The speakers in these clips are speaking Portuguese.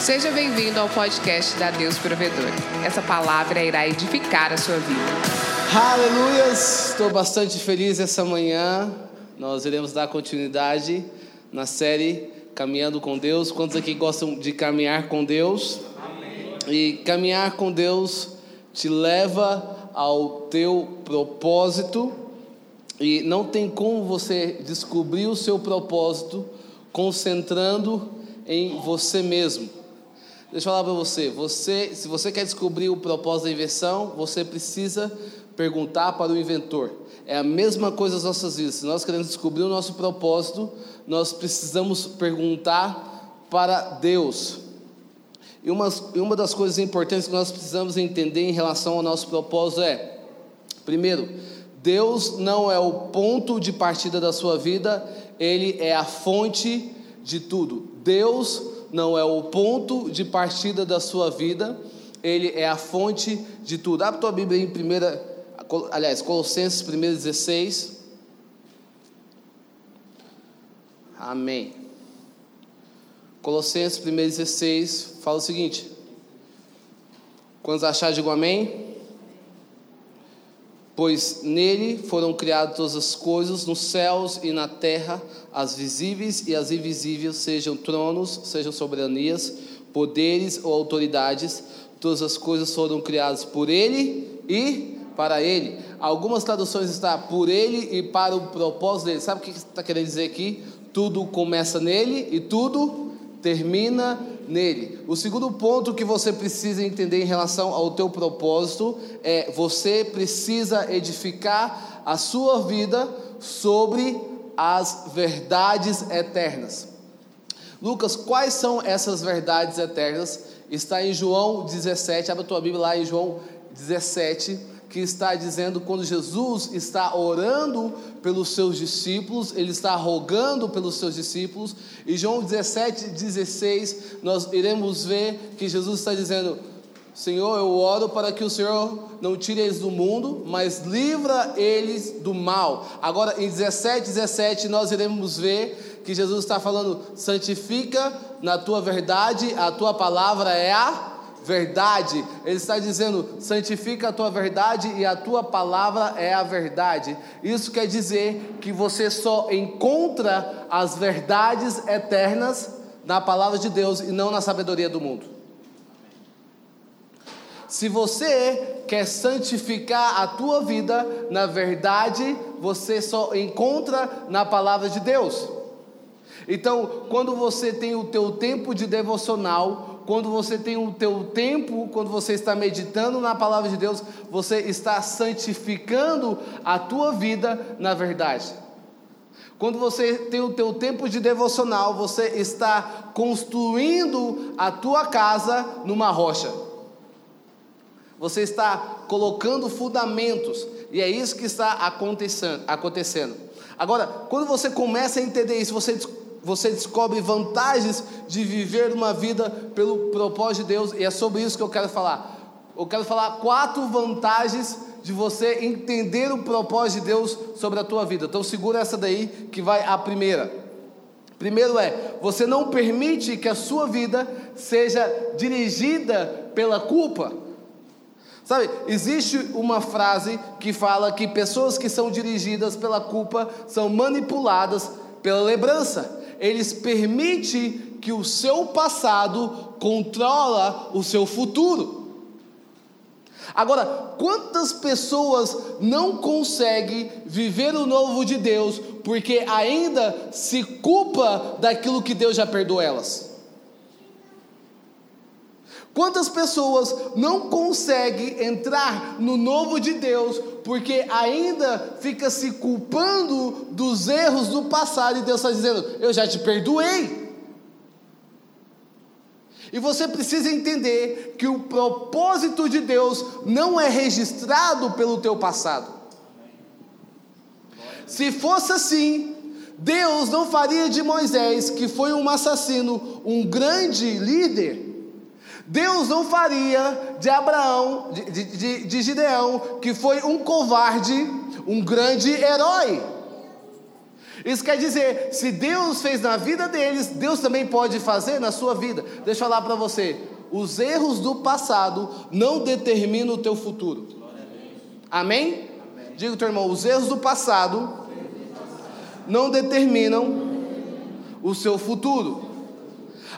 Seja bem-vindo ao podcast da Deus Provedor. Essa palavra irá edificar a sua vida. Aleluias! Estou bastante feliz essa manhã. Nós iremos dar continuidade na série Caminhando com Deus. Quantos aqui gostam de caminhar com Deus? Amém. E caminhar com Deus te leva ao teu propósito e não tem como você descobrir o seu propósito concentrando em você mesmo. Deixa eu falar para você, você, se você quer descobrir o propósito da invenção, você precisa perguntar para o inventor. É a mesma coisa nas nossas vidas. Se nós queremos descobrir o nosso propósito, nós precisamos perguntar para Deus. E uma, uma das coisas importantes que nós precisamos entender em relação ao nosso propósito é, primeiro, Deus não é o ponto de partida da sua vida, Ele é a fonte de tudo. Deus não é o ponto de partida da sua vida, Ele é a fonte de tudo. Abre tua Bíblia em primeira, aliás, Colossenses 1,16. Amém. Colossenses 1,16 fala o seguinte: Quando achar, digo amém pois nele foram criadas todas as coisas, nos céus e na terra, as visíveis e as invisíveis, sejam tronos, sejam soberanias, poderes ou autoridades, todas as coisas foram criadas por ele e para ele. Algumas traduções está por ele e para o propósito dele. Sabe o que está querendo dizer aqui? Tudo começa nele e tudo termina nele. O segundo ponto que você precisa entender em relação ao teu propósito é você precisa edificar a sua vida sobre as verdades eternas. Lucas, quais são essas verdades eternas? Está em João 17, abre a tua Bíblia lá em João 17 que está dizendo quando Jesus está orando pelos seus discípulos, ele está rogando pelos seus discípulos, e João 17, 16, nós iremos ver que Jesus está dizendo: Senhor, eu oro para que o Senhor não tire eles do mundo, mas livra eles do mal. Agora, em 17, 17, nós iremos ver que Jesus está falando: santifica na tua verdade, a tua palavra é a verdade. Ele está dizendo: santifica a tua verdade e a tua palavra é a verdade. Isso quer dizer que você só encontra as verdades eternas na palavra de Deus e não na sabedoria do mundo. Se você quer santificar a tua vida na verdade, você só encontra na palavra de Deus. Então, quando você tem o teu tempo de devocional, quando você tem o teu tempo, quando você está meditando na palavra de Deus, você está santificando a tua vida na verdade. Quando você tem o teu tempo de devocional, você está construindo a tua casa numa rocha. Você está colocando fundamentos, e é isso que está acontecendo. Agora, quando você começa a entender isso, você você descobre vantagens de viver uma vida pelo propósito de Deus, e é sobre isso que eu quero falar. Eu quero falar quatro vantagens de você entender o propósito de Deus sobre a tua vida. Então segura essa daí que vai a primeira. Primeiro é, você não permite que a sua vida seja dirigida pela culpa. Sabe, existe uma frase que fala que pessoas que são dirigidas pela culpa são manipuladas pela lembrança eles permitem que o seu passado controla o seu futuro. Agora, quantas pessoas não conseguem viver o novo de Deus porque ainda se culpa daquilo que Deus já perdoou elas? Quantas pessoas não conseguem entrar no novo de Deus porque ainda fica se culpando dos erros do passado e Deus está dizendo: Eu já te perdoei. E você precisa entender que o propósito de Deus não é registrado pelo teu passado. Se fosse assim, Deus não faria de Moisés, que foi um assassino, um grande líder Deus não faria de Abraão, de, de, de, Gideão, que foi um covarde, um grande herói. Isso quer dizer, se Deus fez na vida deles, Deus também pode fazer na sua vida. Deixa eu falar para você: os erros do passado não determinam o teu futuro. Amém? Amém? Diga teu irmão: os erros do passado não determinam o seu futuro.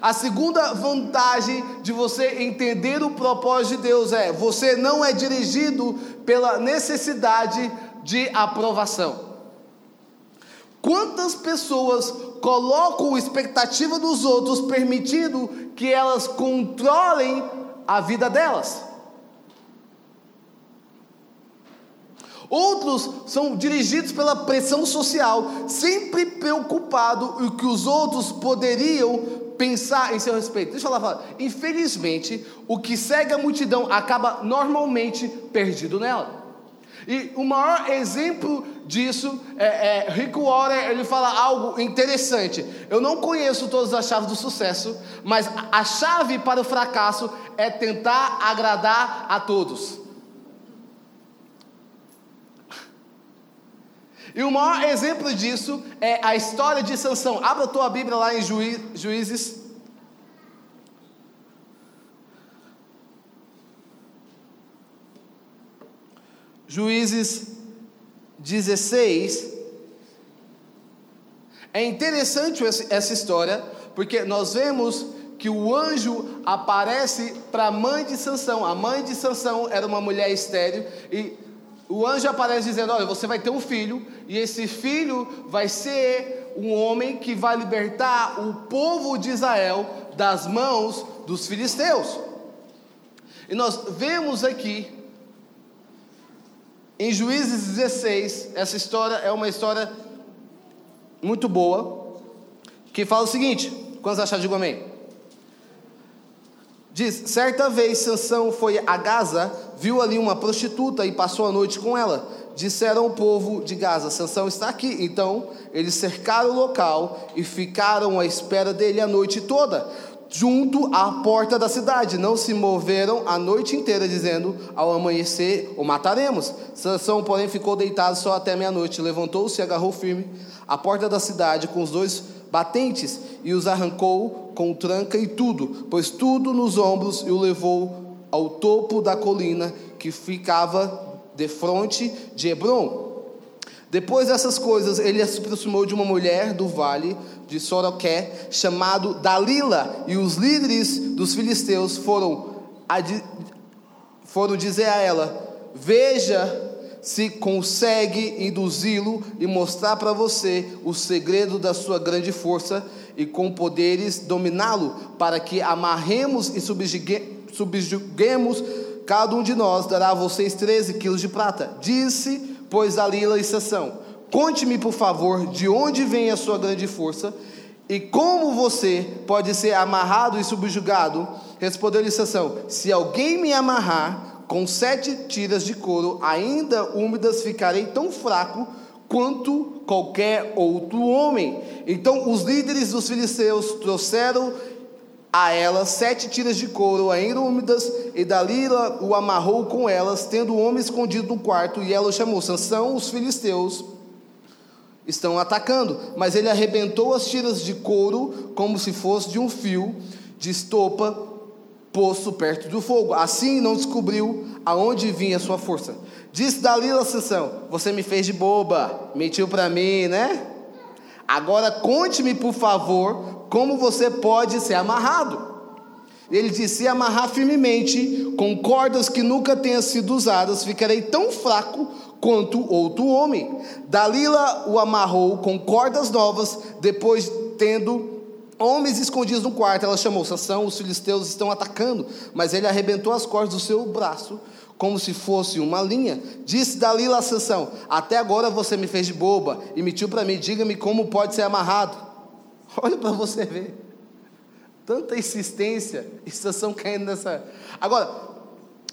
A segunda vantagem de você entender o propósito de Deus é: você não é dirigido pela necessidade de aprovação. Quantas pessoas colocam expectativa dos outros, permitindo que elas controlem a vida delas? Outros são dirigidos pela pressão social, sempre preocupado o que os outros poderiam pensar em seu respeito. Deixa eu falar, infelizmente, o que segue a multidão acaba normalmente perdido nela. E o maior exemplo disso é, é Rick Warren, ele fala algo interessante. Eu não conheço todas as chaves do sucesso, mas a chave para o fracasso é tentar agradar a todos. E o maior exemplo disso é a história de Sansão. Abra a tua Bíblia lá em Juízes Juízes 16. É interessante essa história, porque nós vemos que o anjo aparece para a mãe de Sansão. A mãe de Sansão era uma mulher estéril e o anjo aparece dizendo: "Olha, você vai ter um filho e esse filho vai ser um homem que vai libertar o povo de Israel das mãos dos filisteus". E nós vemos aqui em Juízes 16, essa história é uma história muito boa, que fala o seguinte: quantos acharam, digo amém. Diz: certa vez Sansão foi a Gaza, viu ali uma prostituta e passou a noite com ela. Disseram o povo de Gaza: Sansão está aqui. Então eles cercaram o local e ficaram à espera dele a noite toda junto à porta da cidade. Não se moveram a noite inteira, dizendo: Ao amanhecer o mataremos. Sansão, porém, ficou deitado só até meia-noite. Levantou-se e agarrou firme a porta da cidade com os dois batentes e os arrancou com tranca e tudo, pois tudo nos ombros e o levou ao topo da colina que ficava de frente de Hebron. Depois dessas coisas, ele se aproximou de uma mulher do vale de Soroqué, chamado Dalila, e os líderes dos filisteus foram, foram dizer a ela: Veja se consegue induzi-lo e mostrar para você o segredo da sua grande força e com poderes dominá-lo, para que amarremos e subjuguemos cada um de nós dará a vocês 13 quilos de prata. Disse pois Dalila e Sansão, conte-me por favor de onde vem a sua grande força e como você pode ser amarrado e subjugado. Respondeu-lhe Sansão, se alguém me amarrar com sete tiras de couro ainda úmidas, ficarei tão fraco quanto qualquer outro homem. Então os líderes dos filisteus trouxeram a ela sete tiras de couro ainda úmidas, e Dalila o amarrou com elas, tendo o homem escondido no quarto, e ela o chamou: Sansão, os filisteus estão atacando. Mas ele arrebentou as tiras de couro como se fosse de um fio de estopa posto perto do fogo. Assim não descobriu aonde vinha a sua força. Disse Dalila a Sansão: Você me fez de boba, mentiu para mim, né? Agora conte-me, por favor, como você pode ser amarrado. Ele disse: se amarrar firmemente com cordas que nunca tenham sido usadas, ficarei tão fraco quanto outro homem. Dalila o amarrou com cordas novas, depois tendo homens escondidos no quarto, ela chamou Sansão, os filisteus estão atacando, mas ele arrebentou as cordas do seu braço, como se fosse uma linha. Disse Dalila a Sansão: Até agora você me fez de boba e mentiu para mim, diga-me como pode ser amarrado. Olha para você ver. Tanta insistência, estação caindo nessa. Agora,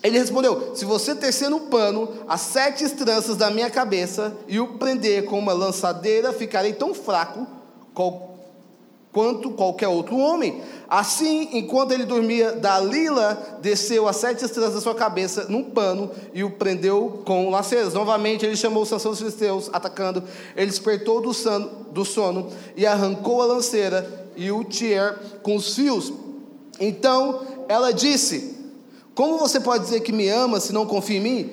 ele respondeu: Se você tecer no pano as sete tranças da minha cabeça e o prender com uma lançadeira, ficarei tão fraco quanto qualquer outro homem. Assim, enquanto ele dormia, Dalila desceu as sete estrelas da sua cabeça num pano e o prendeu com laceras. Novamente, ele chamou Sansão dos filisteus, atacando. Ele despertou do sono, do sono e arrancou a lanceira e o tier com os fios. Então, ela disse: Como você pode dizer que me ama se não confia em mim?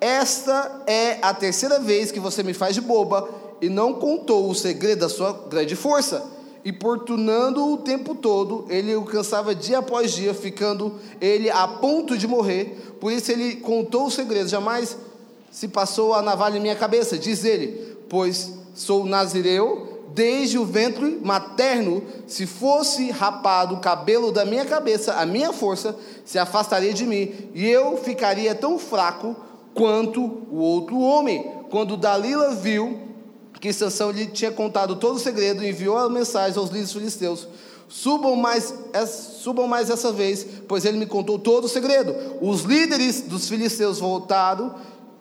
Esta é a terceira vez que você me faz de boba e não contou o segredo da sua grande força importunando o tempo todo, ele o cansava dia após dia, ficando ele a ponto de morrer. Por isso ele contou o segredo, jamais se passou a navalha em minha cabeça, diz ele, pois sou nazireu desde o ventre materno, se fosse rapado o cabelo da minha cabeça, a minha força se afastaria de mim, e eu ficaria tão fraco quanto o outro homem. Quando Dalila viu que Sansão lhe tinha contado todo o segredo, enviou a mensagem aos líderes filisteus: subam mais, subam mais essa vez, pois ele me contou todo o segredo. Os líderes dos filisteus voltaram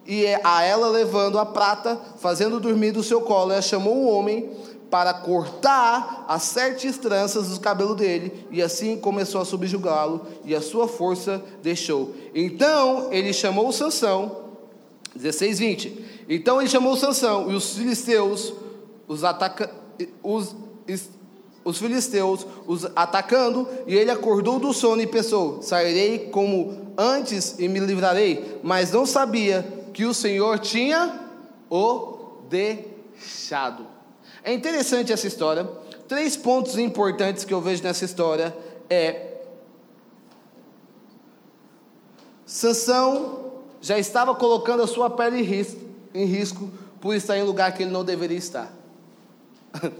e a ela levando a prata, fazendo dormir do seu colo, ela chamou um homem para cortar as sete tranças do cabelo dele, e assim começou a subjugá-lo, e a sua força deixou. Então ele chamou Sansão, 16, 20. Então ele chamou Sansão e os filisteus, os, ataca, os, os filisteus, os atacando, e ele acordou do sono e pensou: Sairei como antes e me livrarei. Mas não sabia que o Senhor tinha o deixado. É interessante essa história. Três pontos importantes que eu vejo nessa história é Sansão já estava colocando a sua pele em risco, em risco por estar em lugar que ele não deveria estar.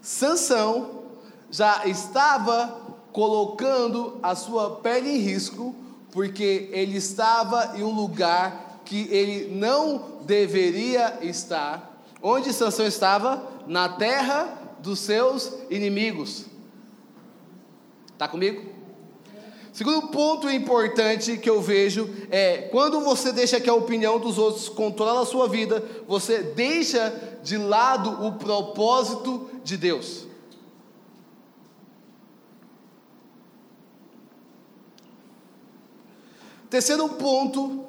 Sansão já estava colocando a sua pele em risco porque ele estava em um lugar que ele não deveria estar. Onde Sansão estava? Na terra dos seus inimigos. Está comigo? Segundo ponto importante que eu vejo é quando você deixa que a opinião dos outros controle a sua vida, você deixa de lado o propósito de Deus. Terceiro ponto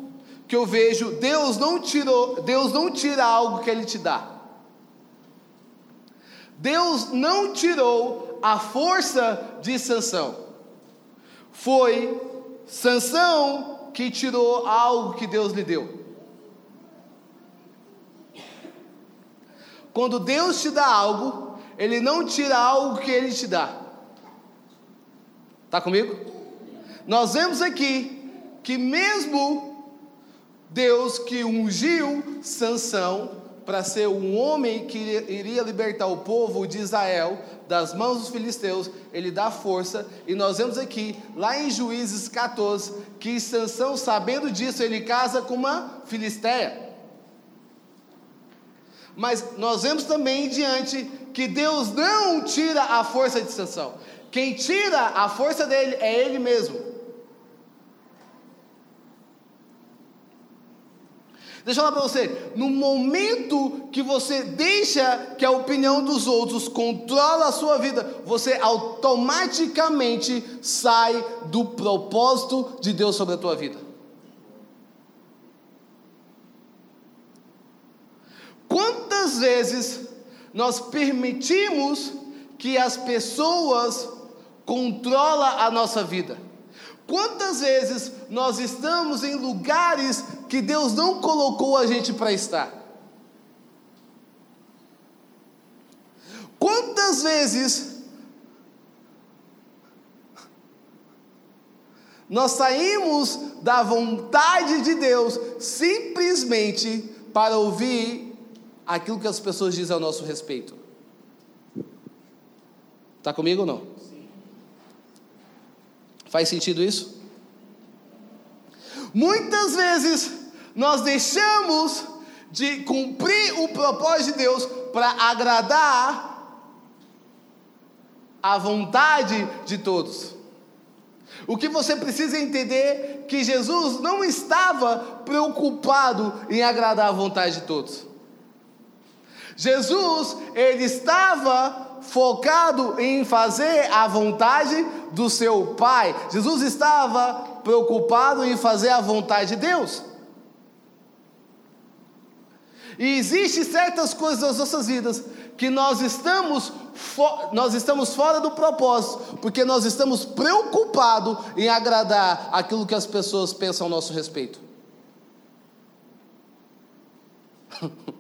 que eu vejo, Deus não tirou, Deus não tira algo que ele te dá. Deus não tirou a força de sanção. Foi Sansão que tirou algo que Deus lhe deu. Quando Deus te dá algo, Ele não tira algo que Ele te dá. Está comigo? Nós vemos aqui que mesmo Deus que ungiu Sansão, para ser um homem que iria libertar o povo de Israel das mãos dos filisteus, ele dá força, e nós vemos aqui, lá em Juízes 14, que Sansão, sabendo disso, ele casa com uma filisteia. Mas nós vemos também diante que Deus não tira a força de Sansão. Quem tira a força dele é ele mesmo. Deixa eu falar para você, no momento que você deixa que a opinião dos outros controla a sua vida, você automaticamente sai do propósito de Deus sobre a tua vida. Quantas vezes nós permitimos que as pessoas controlem a nossa vida? Quantas vezes nós estamos em lugares que Deus não colocou a gente para estar? Quantas vezes nós saímos da vontade de Deus simplesmente para ouvir aquilo que as pessoas dizem ao nosso respeito? Está comigo ou não? Faz sentido isso? Muitas vezes nós deixamos de cumprir o propósito de Deus para agradar a vontade de todos. O que você precisa entender que Jesus não estava preocupado em agradar a vontade de todos. Jesus, ele estava focado em fazer a vontade do seu Pai. Jesus estava preocupado em fazer a vontade de Deus. E existem certas coisas nas nossas vidas que nós estamos, nós estamos fora do propósito, porque nós estamos preocupados em agradar aquilo que as pessoas pensam ao nosso respeito.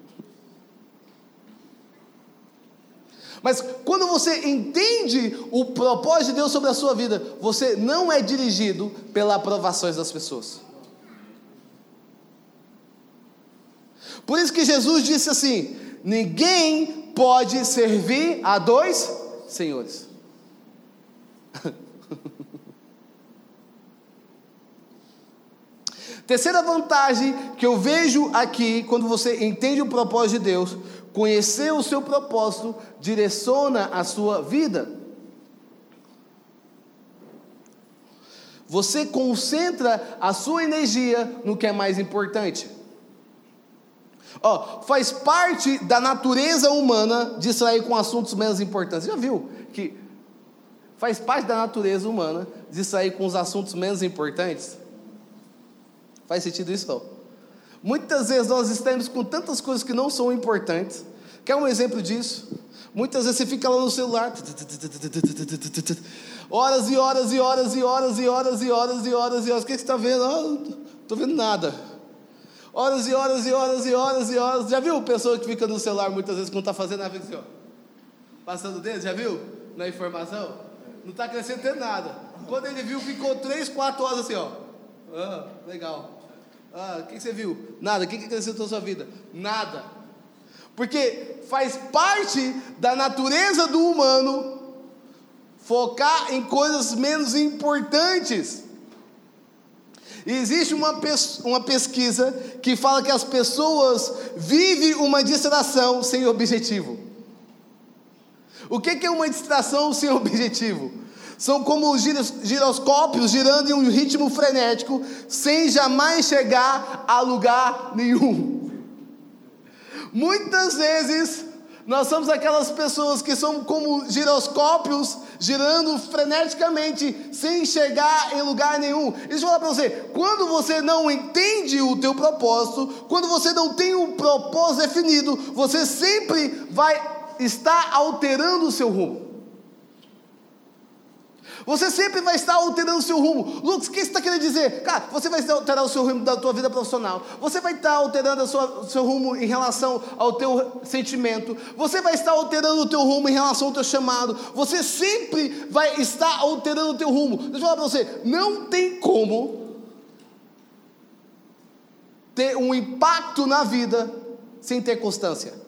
Mas quando você entende o propósito de Deus sobre a sua vida, você não é dirigido pelas aprovações das pessoas. Por isso que Jesus disse assim: ninguém pode servir a dois senhores. Terceira vantagem que eu vejo aqui, quando você entende o propósito de Deus, conhecer o seu propósito direciona a sua vida. Você concentra a sua energia no que é mais importante. Ó, faz parte da natureza humana distrair com assuntos menos importantes. Já viu que faz parte da natureza humana distrair com os assuntos menos importantes? Faz sentido isso não? Muitas vezes nós estamos com tantas coisas que não são importantes. Quer um exemplo disso? Muitas vezes você fica lá no celular, horas e horas e horas e horas e horas e horas e horas e horas. O que você está vendo? Não estou vendo nada. Horas e horas e horas e horas e horas. Já viu pessoa que fica no celular muitas vezes quando está fazendo nada assim? Passando o dedo, já viu? Na informação? Não está acrescentando nada. Quando ele viu, ficou três, quatro horas assim, ó. Ah, legal. Ah, o que, você viu? Nada. O que, que acrescentou na sua vida? Nada. Porque faz parte da natureza do humano focar em coisas menos importantes. E existe uma, uma pesquisa que fala que as pessoas vivem uma distração sem objetivo. O que é uma distração sem objetivo? São como os giroscópios girando em um ritmo frenético, sem jamais chegar a lugar nenhum. Muitas vezes nós somos aquelas pessoas que são como giroscópios girando freneticamente sem chegar em lugar nenhum. Deixa eu falar para você, quando você não entende o teu propósito, quando você não tem um propósito definido, você sempre vai estar alterando o seu rumo. Você sempre vai estar alterando o seu rumo. Lucas, o que você está querendo dizer? Cara, você vai alterar o seu rumo da tua vida profissional. Você vai estar alterando o seu rumo em relação ao teu sentimento. Você vai estar alterando o teu rumo em relação ao teu chamado. Você sempre vai estar alterando o teu rumo. Deixa eu falar para você, não tem como ter um impacto na vida sem ter constância.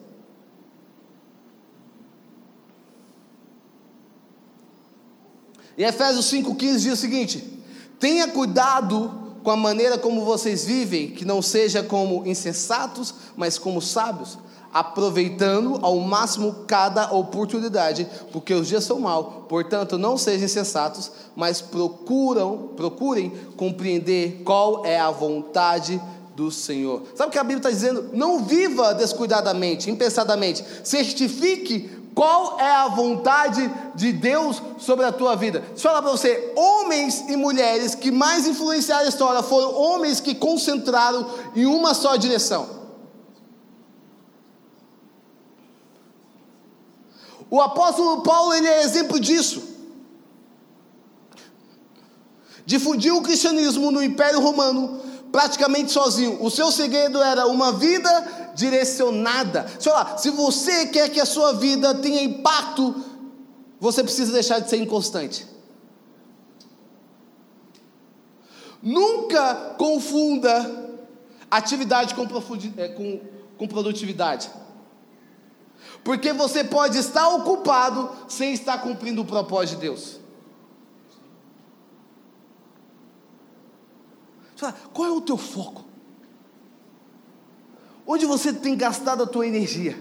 E Efésios 5,15 diz o seguinte: tenha cuidado com a maneira como vocês vivem, que não seja como insensatos, mas como sábios, aproveitando ao máximo cada oportunidade, porque os dias são maus. Portanto, não sejam insensatos, mas procuram, procurem compreender qual é a vontade do Senhor. Sabe o que a Bíblia está dizendo? Não viva descuidadamente, impensadamente. Certifique qual é a vontade de Deus sobre a tua vida? Deixa eu falar para você: homens e mulheres que mais influenciaram a história foram homens que concentraram em uma só direção. O apóstolo Paulo ele é exemplo disso. Difundiu o cristianismo no Império Romano praticamente sozinho. O seu segredo era uma vida direcionada. Sei lá, se você quer que a sua vida tenha impacto, você precisa deixar de ser inconstante. Nunca confunda atividade com, é, com, com produtividade. Porque você pode estar ocupado sem estar cumprindo o propósito de Deus. Qual é o teu foco? Onde você tem gastado a tua energia?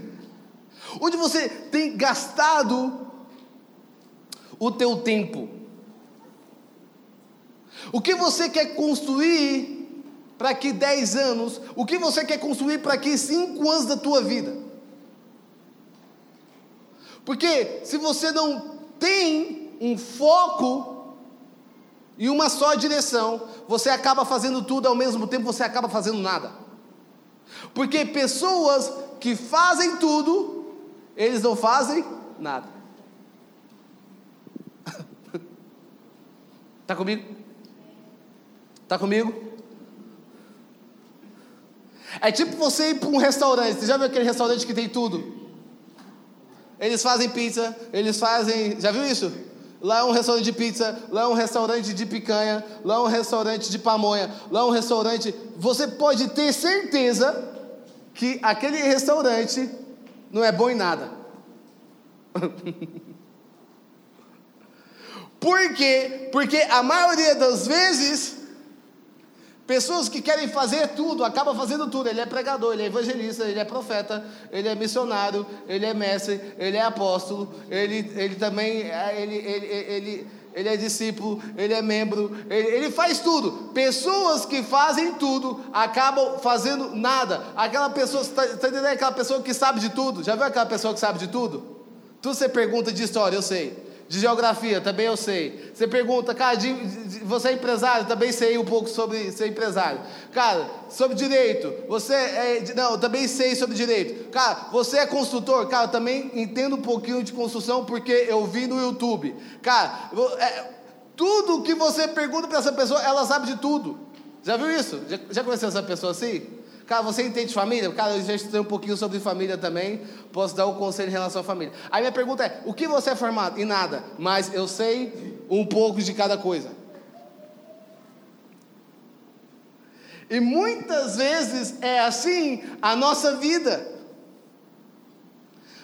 Onde você tem gastado o teu tempo? O que você quer construir para que 10 anos? O que você quer construir para que 5 anos da tua vida? Porque se você não tem um foco e uma só direção, você acaba fazendo tudo ao mesmo tempo, você acaba fazendo nada. Porque pessoas que fazem tudo, eles não fazem nada. Está comigo? Está comigo? É tipo você ir para um restaurante. Você já viu aquele restaurante que tem tudo? Eles fazem pizza, eles fazem. Já viu isso? Lá é um restaurante de pizza, lá é um restaurante de picanha, lá é um restaurante de pamonha, lá é um restaurante. Você pode ter certeza que aquele restaurante não é bom em nada. Por quê? Porque a maioria das vezes Pessoas que querem fazer tudo, acabam fazendo tudo. Ele é pregador, ele é evangelista, ele é profeta, ele é missionário, ele é mestre, ele é apóstolo, ele, ele também é, ele, ele, ele, ele é discípulo, ele é membro, ele, ele faz tudo. Pessoas que fazem tudo acabam fazendo nada. Aquela pessoa, está tá entendendo? Aquela pessoa que sabe de tudo. Já viu aquela pessoa que sabe de tudo? Tudo você pergunta de história, eu sei. De geografia, também eu sei. Você pergunta, cara, de, de, você é empresário? Também sei um pouco sobre ser empresário. Cara, sobre direito, você é. Não, também sei sobre direito. Cara, você é construtor? Cara, também entendo um pouquinho de construção porque eu vi no YouTube. Cara, é, tudo que você pergunta para essa pessoa, ela sabe de tudo. Já viu isso? Já, já conheceu essa pessoa assim? Cara, você entende família? Cara, eu já estudei um pouquinho sobre família também. Posso dar um conselho em relação à família. Aí minha pergunta é: o que você é formado? Em nada. Mas eu sei um pouco de cada coisa. E muitas vezes é assim a nossa vida.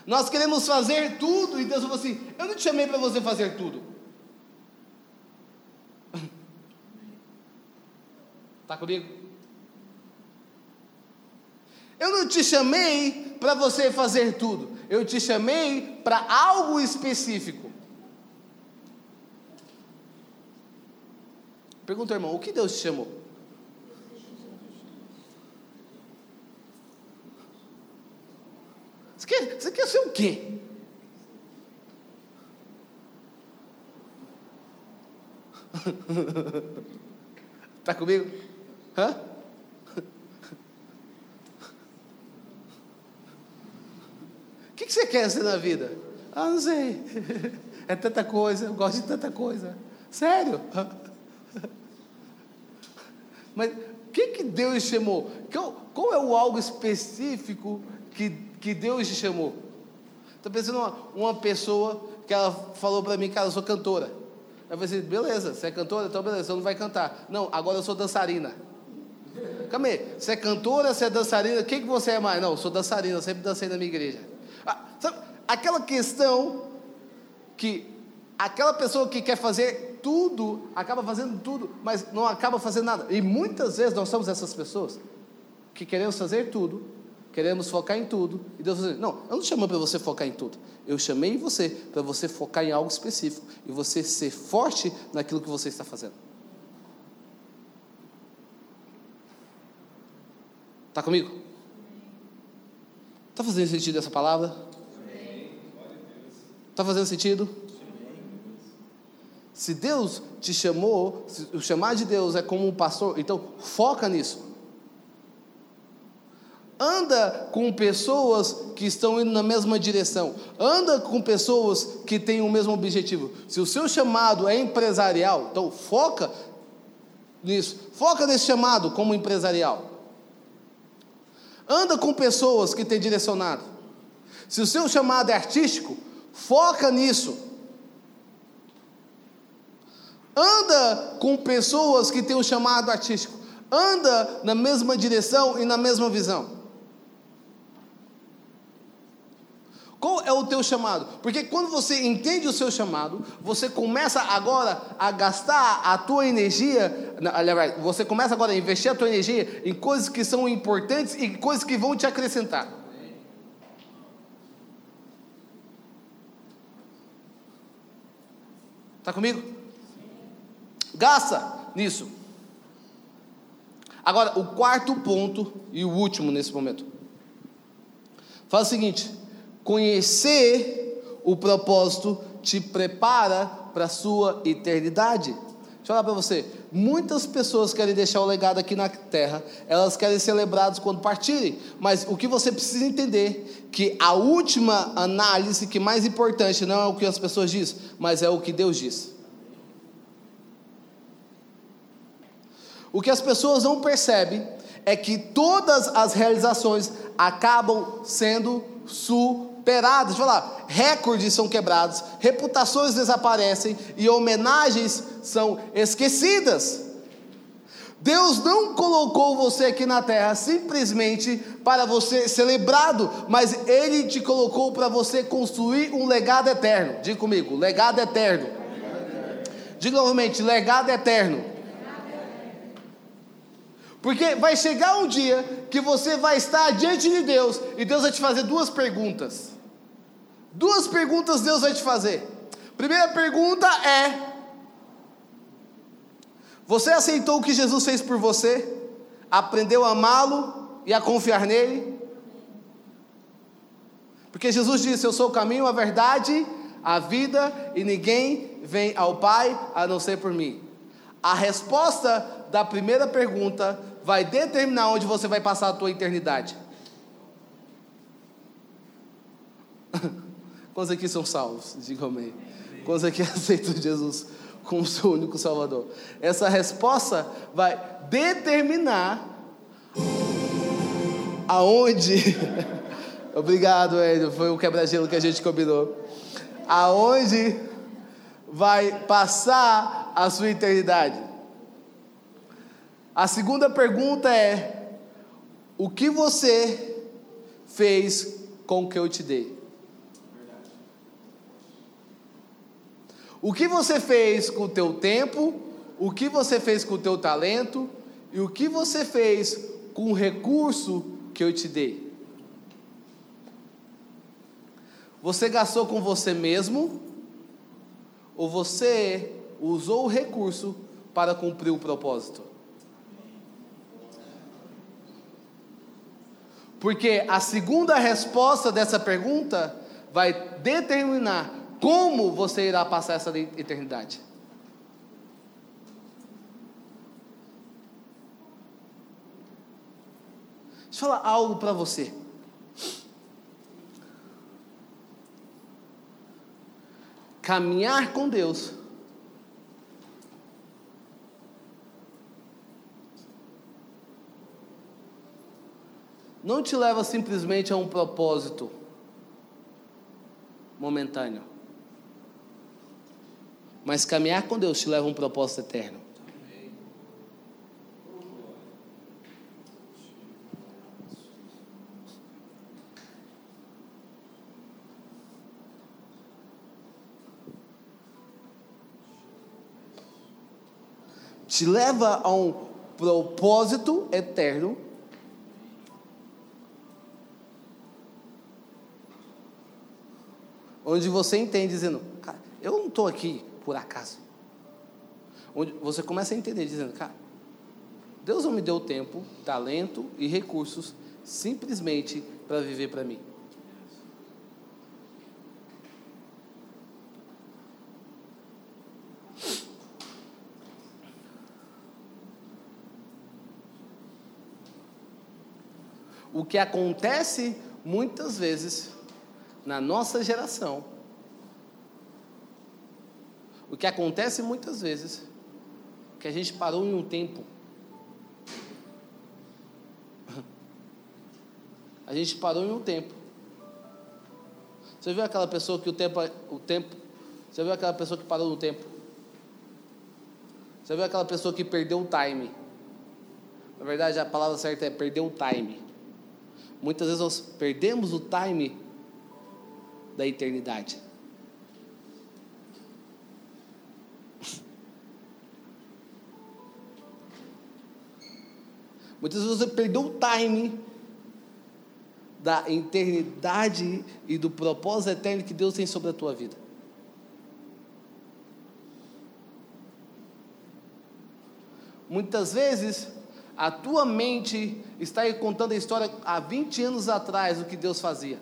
Nós queremos fazer tudo e Deus falou assim: Eu não te chamei para você fazer tudo. Está comigo? Eu não te chamei para você fazer tudo. Eu te chamei para algo específico. Pergunta, irmão, o que Deus te chamou? Você quer, você quer ser o quê? Está comigo? Hã? Que você quer ser na vida? Ah, não sei. É tanta coisa, eu gosto de tanta coisa. Sério? Mas o que, que Deus chamou? Qual, qual, é o algo específico que, que Deus te chamou? Estou pensando uma, uma pessoa que ela falou para mim, cara, eu sou cantora. Eu falei assim, beleza, você é cantora? Então beleza, você não vai cantar. Não, agora eu sou dançarina. Calma aí, você é cantora, você é dançarina, o que, que você é mais? Não, eu sou dançarina, eu sempre dancei na minha igreja. Aquela questão que aquela pessoa que quer fazer tudo, acaba fazendo tudo, mas não acaba fazendo nada. E muitas vezes nós somos essas pessoas que queremos fazer tudo, queremos focar em tudo, e Deus diz: Não, eu não chamei para você focar em tudo. Eu chamei você para você focar em algo específico e você ser forte naquilo que você está fazendo. Está comigo? Está fazendo sentido essa palavra? Está fazendo sentido? Se Deus te chamou, o chamar de Deus é como um pastor, então foca nisso. Anda com pessoas que estão indo na mesma direção. Anda com pessoas que têm o mesmo objetivo. Se o seu chamado é empresarial, então foca nisso. Foca nesse chamado como empresarial. Anda com pessoas que têm direcionado. Se o seu chamado é artístico, Foca nisso. Anda com pessoas que têm um chamado artístico. Anda na mesma direção e na mesma visão. Qual é o teu chamado? Porque quando você entende o seu chamado, você começa agora a gastar a tua energia, você começa agora a investir a tua energia em coisas que são importantes e coisas que vão te acrescentar. Está comigo? Gasta nisso. Agora, o quarto ponto e o último nesse momento. Fala o seguinte: conhecer o propósito te prepara para a sua eternidade. Deixa eu falar para você. Muitas pessoas querem deixar o legado aqui na terra, elas querem ser lembradas quando partirem, mas o que você precisa entender que a última análise que mais importante não é o que as pessoas dizem, mas é o que Deus diz. O que as pessoas não percebem é que todas as realizações acabam sendo superadas. Falar, recordes são quebrados, reputações desaparecem e homenagens são esquecidas. Deus não colocou você aqui na terra simplesmente para você ser mas Ele te colocou para você construir um legado eterno. Diga comigo, legado eterno. Diga novamente, legado eterno. Porque vai chegar um dia que você vai estar diante de Deus e Deus vai te fazer duas perguntas. Duas perguntas Deus vai te fazer. Primeira pergunta é: Você aceitou o que Jesus fez por você? Aprendeu a amá-lo e a confiar nele? Porque Jesus disse: Eu sou o caminho, a verdade, a vida, e ninguém vem ao Pai a não ser por mim. A resposta da primeira pergunta vai determinar onde você vai passar a tua eternidade. Quantos aqui são salvos? Digam amém. Quantos aqui aceitam Jesus como seu único Salvador? Essa resposta vai determinar aonde. Obrigado, Hélio. Foi o quebra-gelo que a gente combinou. Aonde vai passar a sua eternidade? A segunda pergunta é: o que você fez com o que eu te dei? O que você fez com o teu tempo? O que você fez com o teu talento? E o que você fez com o recurso que eu te dei? Você gastou com você mesmo? Ou você usou o recurso para cumprir o propósito? Porque a segunda resposta dessa pergunta vai determinar como você irá passar essa eternidade. Deixa eu falar algo para você. Caminhar com Deus não te leva simplesmente a um propósito momentâneo. Mas caminhar com Deus te leva a um propósito eterno. Te leva a um propósito eterno onde você entende dizendo, cara, eu não estou aqui por acaso. Onde você começa a entender dizendo, cara, Deus não me deu tempo, talento e recursos simplesmente para viver para mim. O que acontece muitas vezes na nossa geração, o que acontece muitas vezes, que a gente parou em um tempo. A gente parou em um tempo. Você viu aquela pessoa que o tempo, o tempo, você viu aquela pessoa que parou no tempo? Você viu aquela pessoa que perdeu o time? Na verdade, a palavra certa é perder o time. Muitas vezes nós perdemos o time da eternidade. Muitas vezes você perdeu o time da eternidade e do propósito eterno que Deus tem sobre a tua vida. Muitas vezes a tua mente está contando a história há 20 anos atrás do que Deus fazia.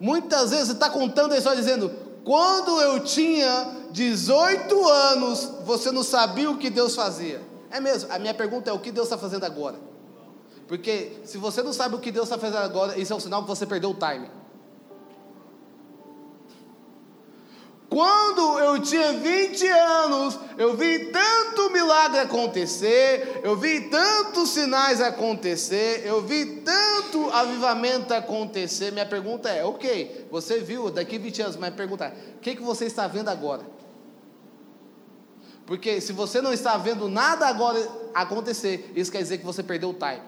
Muitas vezes você está contando a história dizendo: quando eu tinha 18 anos, você não sabia o que Deus fazia. É mesmo, a minha pergunta é: o que Deus está fazendo agora? Porque se você não sabe o que Deus está fazendo agora, isso é um sinal que você perdeu o time. Quando eu tinha 20 anos, eu vi tanto milagre acontecer, eu vi tantos sinais acontecer, eu vi tanto avivamento acontecer. Minha pergunta é: ok, você viu daqui 20 anos, mas pergunta é: o que, que você está vendo agora? Porque se você não está vendo nada agora acontecer, isso quer dizer que você perdeu o time.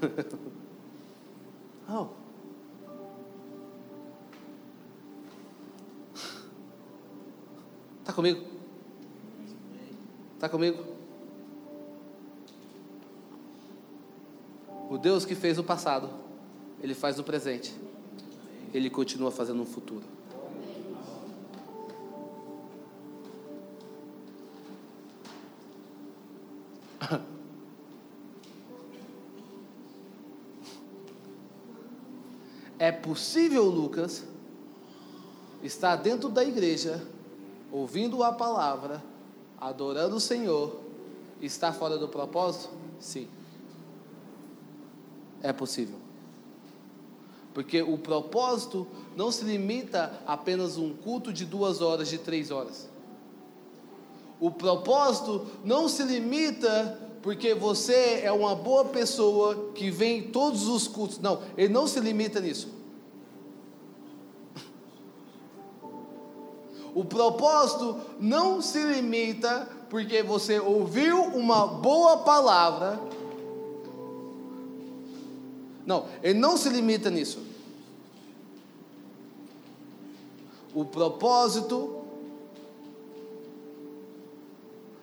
oh. Tá comigo? Tá comigo? O Deus que fez o passado, Ele faz o presente, Ele continua fazendo no futuro. É possível, Lucas, estar dentro da igreja, ouvindo a palavra, adorando o Senhor, estar fora do propósito? Sim. É possível. Porque o propósito não se limita a apenas um culto de duas horas, de três horas. O propósito não se limita porque você é uma boa pessoa que vem em todos os cultos. Não, ele não se limita nisso. O propósito não se limita porque você ouviu uma boa palavra. Não, ele não se limita nisso. O propósito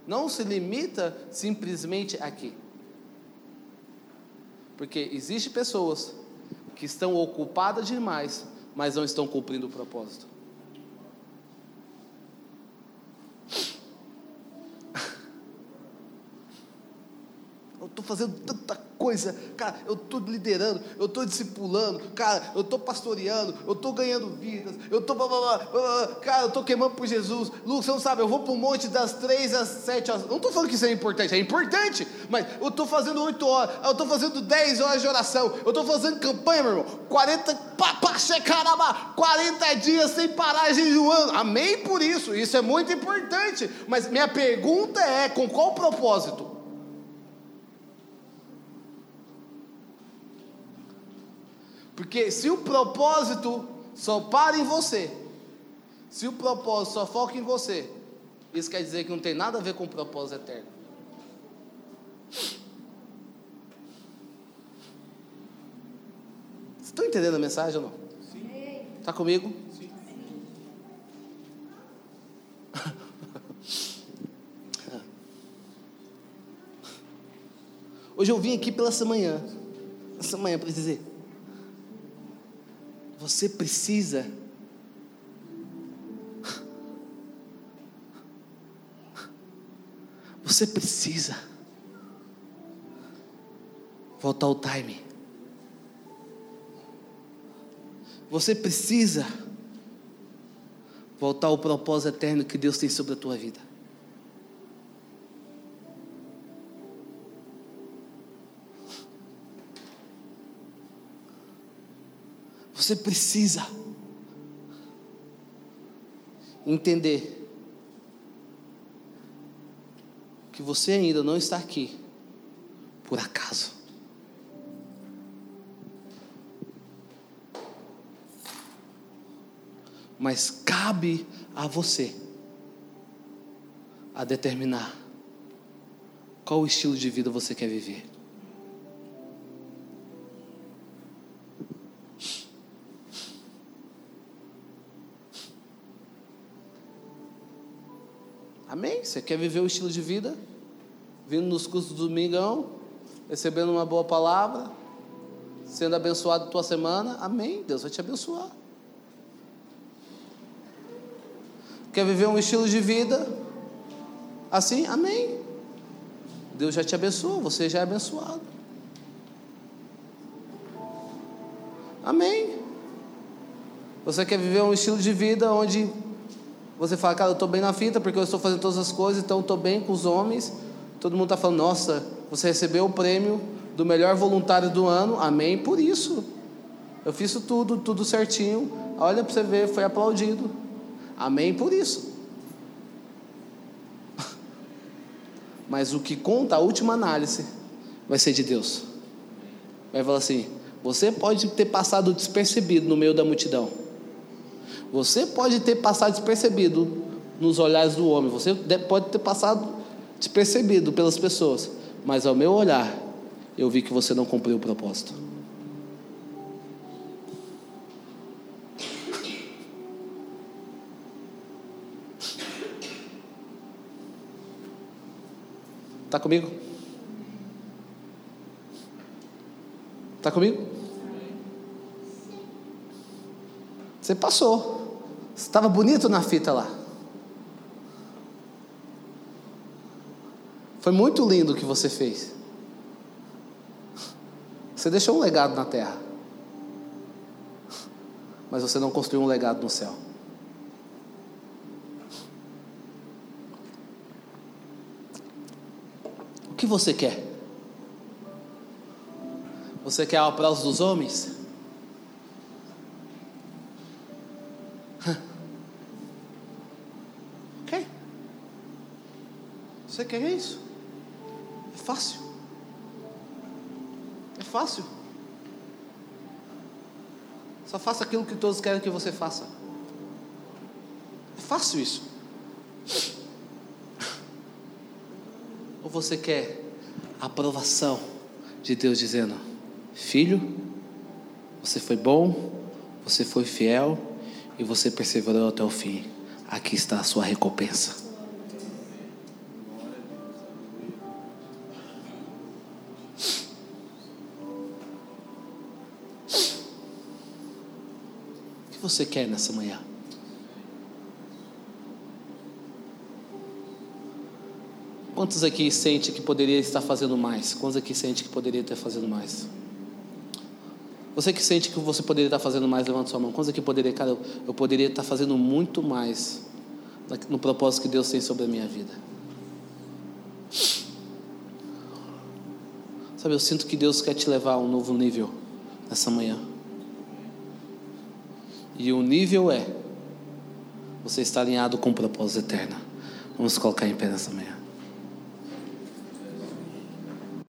não se limita simplesmente aqui. Porque existem pessoas que estão ocupadas demais, mas não estão cumprindo o propósito. Fazendo tanta coisa, cara, eu estou liderando, eu estou discipulando, cara, eu estou pastoreando, eu estou ganhando vidas, eu estou, cara, eu estou queimando por Jesus. Lucas, você não sabe, eu vou para o monte das três às sete horas. Não estou falando que isso é importante, é importante, mas eu estou fazendo oito horas, eu estou fazendo dez horas de oração, eu estou fazendo campanha, meu irmão, 40, caramba, 40 dias sem parar jejuando. Amém por isso, isso é muito importante. Mas minha pergunta é: com qual propósito? Porque se o propósito só para em você, se o propósito só foca em você, isso quer dizer que não tem nada a ver com o propósito eterno. Vocês estão entendendo a mensagem ou não? Sim. Está comigo? Sim. Hoje eu vim aqui pela essa manhã, essa manhã para dizer, você precisa Você precisa voltar ao time. Você precisa voltar ao propósito eterno que Deus tem sobre a tua vida. Você precisa entender que você ainda não está aqui por acaso. Mas cabe a você a determinar qual estilo de vida você quer viver. Você quer viver o estilo de vida? Vindo nos cursos do domingão, recebendo uma boa palavra, sendo abençoado tua semana? Amém? Deus vai te abençoar. Quer viver um estilo de vida assim? Amém. Deus já te abençoou, você já é abençoado. Amém. Você quer viver um estilo de vida onde você fala, cara, eu estou bem na fita porque eu estou fazendo todas as coisas, então estou bem com os homens. Todo mundo está falando, nossa, você recebeu o prêmio do melhor voluntário do ano. Amém por isso. Eu fiz tudo, tudo certinho. Olha para você ver, foi aplaudido. Amém por isso. Mas o que conta, a última análise, vai ser de Deus. Vai falar assim: você pode ter passado despercebido no meio da multidão. Você pode ter passado despercebido nos olhares do homem. Você pode ter passado despercebido pelas pessoas. Mas ao meu olhar, eu vi que você não cumpriu o propósito. Está comigo? Está comigo? Você passou. Estava bonito na fita lá. Foi muito lindo o que você fez. Você deixou um legado na terra. Mas você não construiu um legado no céu. O que você quer? Você quer o aplauso dos homens? Ok. Você quer isso? É fácil. É fácil. Só faça aquilo que todos querem que você faça. É fácil isso. Ou você quer a aprovação de Deus dizendo: Filho, você foi bom, você foi fiel e você perseverou até o fim. Aqui está a sua recompensa. Você quer nessa manhã? Quantos aqui sente que poderia estar fazendo mais? Quantos aqui sente que poderia estar fazendo mais? Você que sente que você poderia estar fazendo mais, levanta sua mão. Quantos aqui poderia, cara, eu, eu poderia estar fazendo muito mais no propósito que Deus tem sobre a minha vida? Sabe, eu sinto que Deus quer te levar a um novo nível nessa manhã. E o nível é você está alinhado com o propósito eterno. Vamos colocar em pé nessa manhã.